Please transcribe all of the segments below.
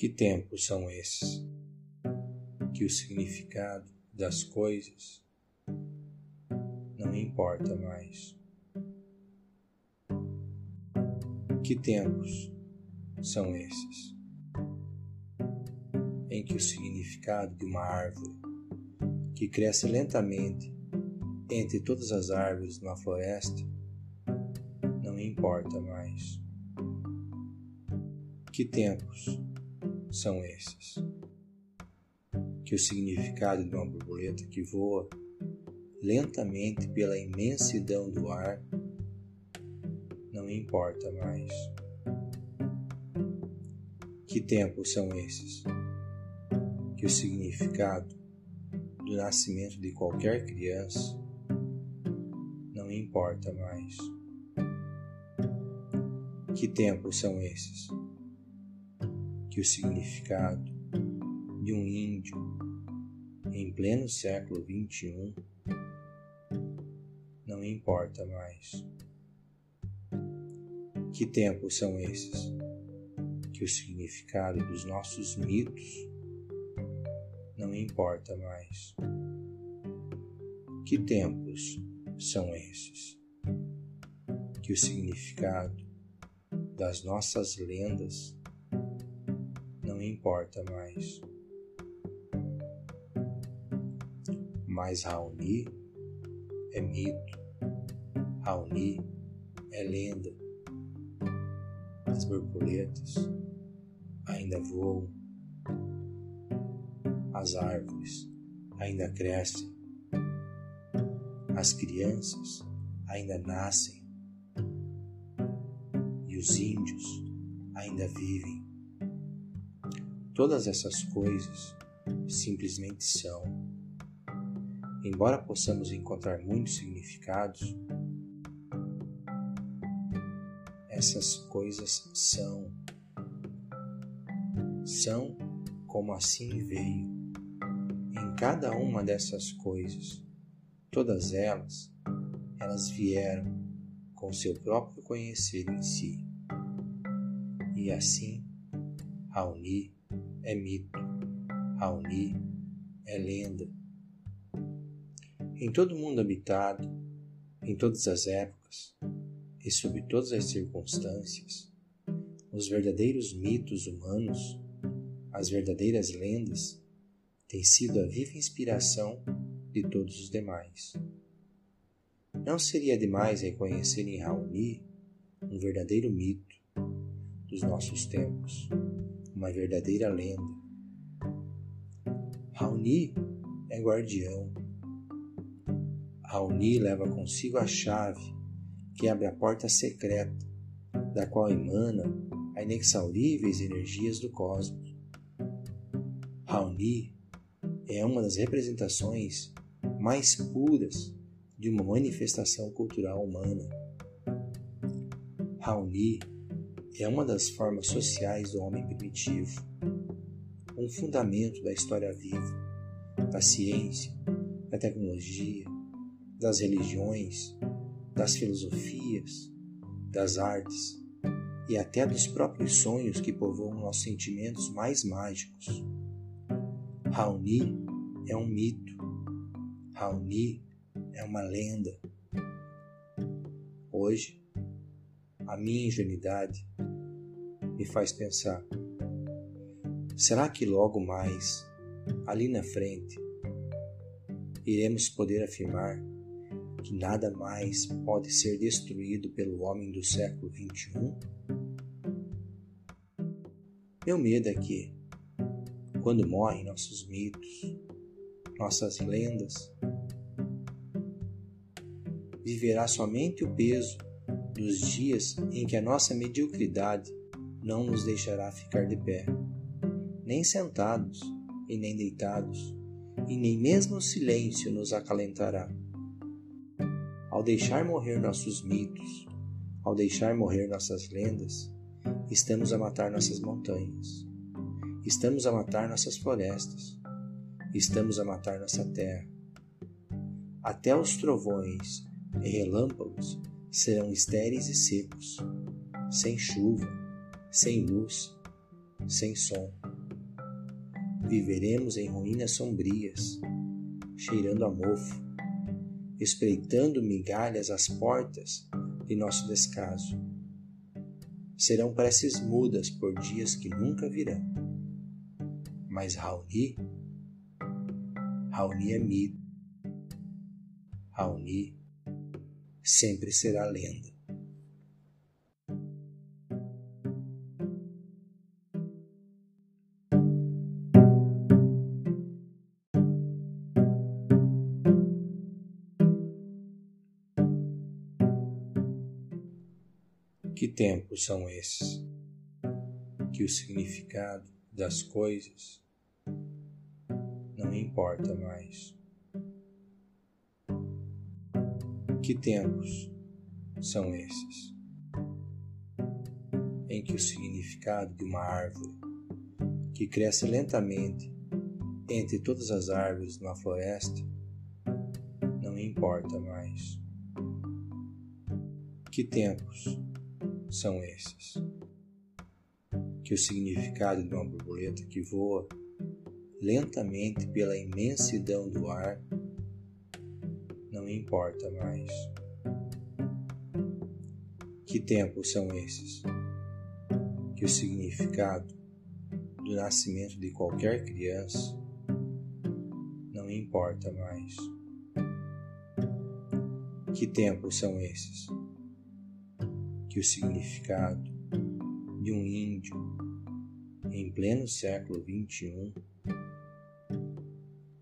Que tempos são esses? Que o significado das coisas não importa mais. Que tempos são esses? Em que o significado de uma árvore que cresce lentamente entre todas as árvores de uma floresta não importa mais. Que tempos são esses? Que o significado de uma borboleta que voa lentamente pela imensidão do ar não importa mais. Que tempos são esses? Que o significado do nascimento de qualquer criança não importa mais. Que tempos são esses? Que o significado de um índio em pleno século XXI não importa mais. Que tempos são esses? Que o significado dos nossos mitos não importa mais. Que tempos são esses? Que o significado das nossas lendas não importa mais. Mas Raoni é mito, Raoni é lenda. As borboletas ainda voam, as árvores ainda crescem, as crianças ainda nascem os índios ainda vivem. Todas essas coisas simplesmente são. Embora possamos encontrar muitos significados, essas coisas são. São como assim veio. Em cada uma dessas coisas, todas elas, elas vieram com seu próprio conhecer em si. E assim, Raoni é mito, Raoni é lenda. Em todo mundo habitado, em todas as épocas e sob todas as circunstâncias, os verdadeiros mitos humanos, as verdadeiras lendas, têm sido a viva inspiração de todos os demais. Não seria demais reconhecer em Raoni um verdadeiro mito dos nossos tempos, uma verdadeira lenda. Raoni é guardião. Raoni leva consigo a chave que abre a porta secreta, da qual emana as inexauríveis energias do cosmos. Raoni é uma das representações mais puras de uma manifestação cultural humana. Raoni é uma das formas sociais do homem primitivo, um fundamento da história viva, da ciência, da tecnologia, das religiões, das filosofias, das artes e até dos próprios sonhos que povoam nossos sentimentos mais mágicos. Raoni é um mito. Raoni é uma lenda. Hoje, a minha ingenuidade me faz pensar: será que logo mais, ali na frente, iremos poder afirmar que nada mais pode ser destruído pelo homem do século XXI? Meu medo é que, quando morrem nossos mitos, nossas lendas, viverá somente o peso dos dias em que a nossa mediocridade não nos deixará ficar de pé, nem sentados e nem deitados, e nem mesmo o silêncio nos acalentará. Ao deixar morrer nossos mitos, ao deixar morrer nossas lendas, estamos a matar nossas montanhas, estamos a matar nossas florestas, estamos a matar nossa terra. Até os trovões e relâmpagos serão estéreis e secos, sem chuva, sem luz, sem som. viveremos em ruínas sombrias, cheirando a mofo, espreitando migalhas às portas de nosso descaso. Serão preces mudas por dias que nunca virão. Mas Raoni, Raoni é mito. Raoni sempre será lenda. Que tempos são esses? Que o significado das coisas não importa mais. Que tempos são esses? Em que o significado de uma árvore que cresce lentamente entre todas as árvores uma floresta não importa mais. Que tempos são esses? Que o significado de uma borboleta que voa lentamente pela imensidão do ar não importa mais. Que tempos são esses? Que o significado do nascimento de qualquer criança não importa mais. Que tempos são esses? que o significado de um índio em pleno século XXI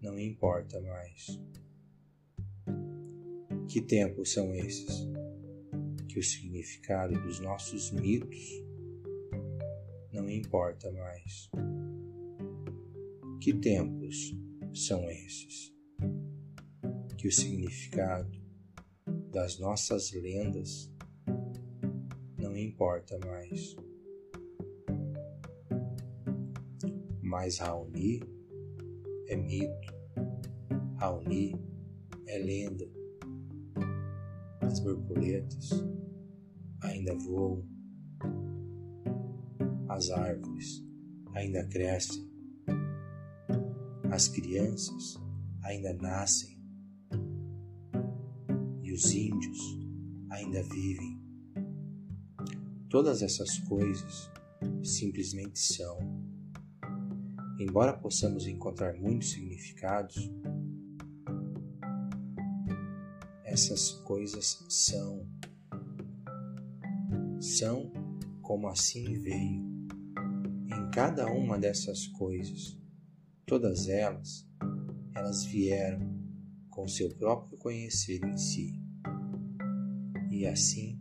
não importa mais. Que tempos são esses? Que o significado dos nossos mitos não importa mais. Que tempos são esses? Que o significado das nossas lendas não importa mais. Mas Raoni é mito, Raoni é lenda. As borboletas ainda voam, as árvores ainda crescem, as crianças ainda nascem e os índios ainda vivem. Todas essas coisas simplesmente são. Embora possamos encontrar muitos significados, essas coisas são. São como assim veio. Em cada uma dessas coisas, todas elas, elas vieram com seu próprio conhecer em si. E assim,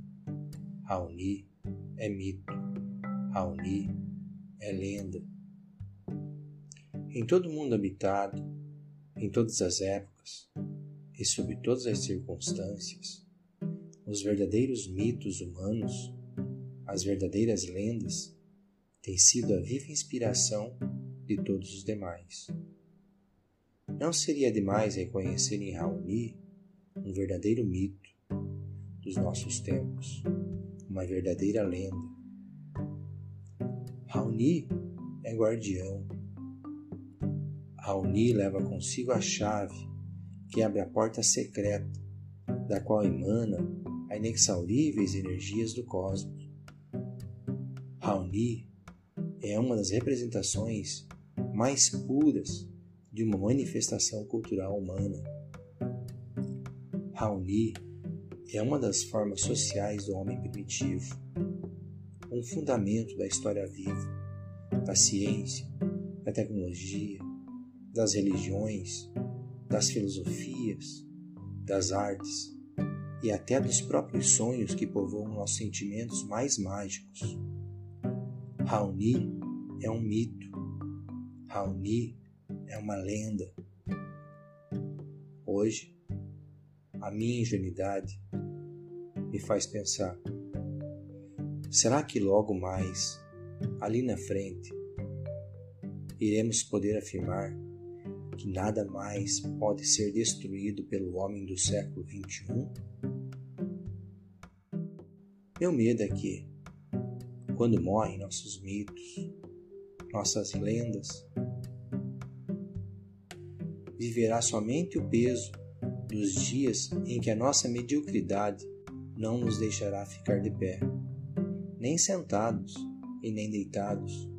Raoni é mito, Raoni é lenda. Em todo mundo habitado, em todas as épocas e sob todas as circunstâncias, os verdadeiros mitos humanos, as verdadeiras lendas, têm sido a viva inspiração de todos os demais. Não seria demais reconhecer em Raoni um verdadeiro mito dos nossos tempos uma verdadeira lenda. Raoni é guardião. Raoni leva consigo a chave que abre a porta secreta, da qual emana as inexauríveis energias do cosmos. Raoni é uma das representações mais puras de uma manifestação cultural humana. Raoni é uma das formas sociais do homem primitivo, um fundamento da história viva, da ciência, da tecnologia, das religiões, das filosofias, das artes e até dos próprios sonhos que povoam nossos sentimentos mais mágicos. Raoni é um mito, Raoni é uma lenda. Hoje, a minha ingenuidade me faz pensar: será que logo mais, ali na frente, iremos poder afirmar que nada mais pode ser destruído pelo homem do século XXI? Meu medo é que, quando morrem nossos mitos, nossas lendas, viverá somente o peso dos dias em que a nossa mediocridade não nos deixará ficar de pé, nem sentados e nem deitados,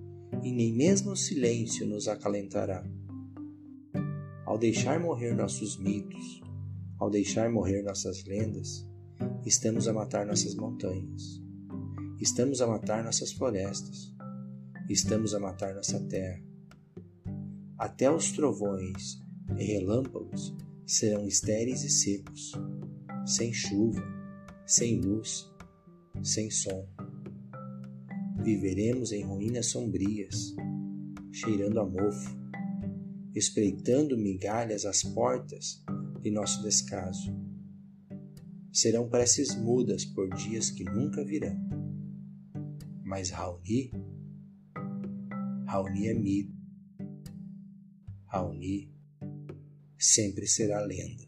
e nem mesmo o silêncio nos acalentará. Ao deixar morrer nossos mitos, ao deixar morrer nossas lendas, estamos a matar nossas montanhas, estamos a matar nossas florestas, estamos a matar nossa terra. Até os trovões e relâmpagos serão estéreis e secos, sem chuva, sem luz, sem som. Viveremos em ruínas sombrias, cheirando a mofo, espreitando migalhas às portas de nosso descaso. Serão preces mudas por dias que nunca virão. Mas Raoni, Raoni é mito. Raoni sempre será lenda.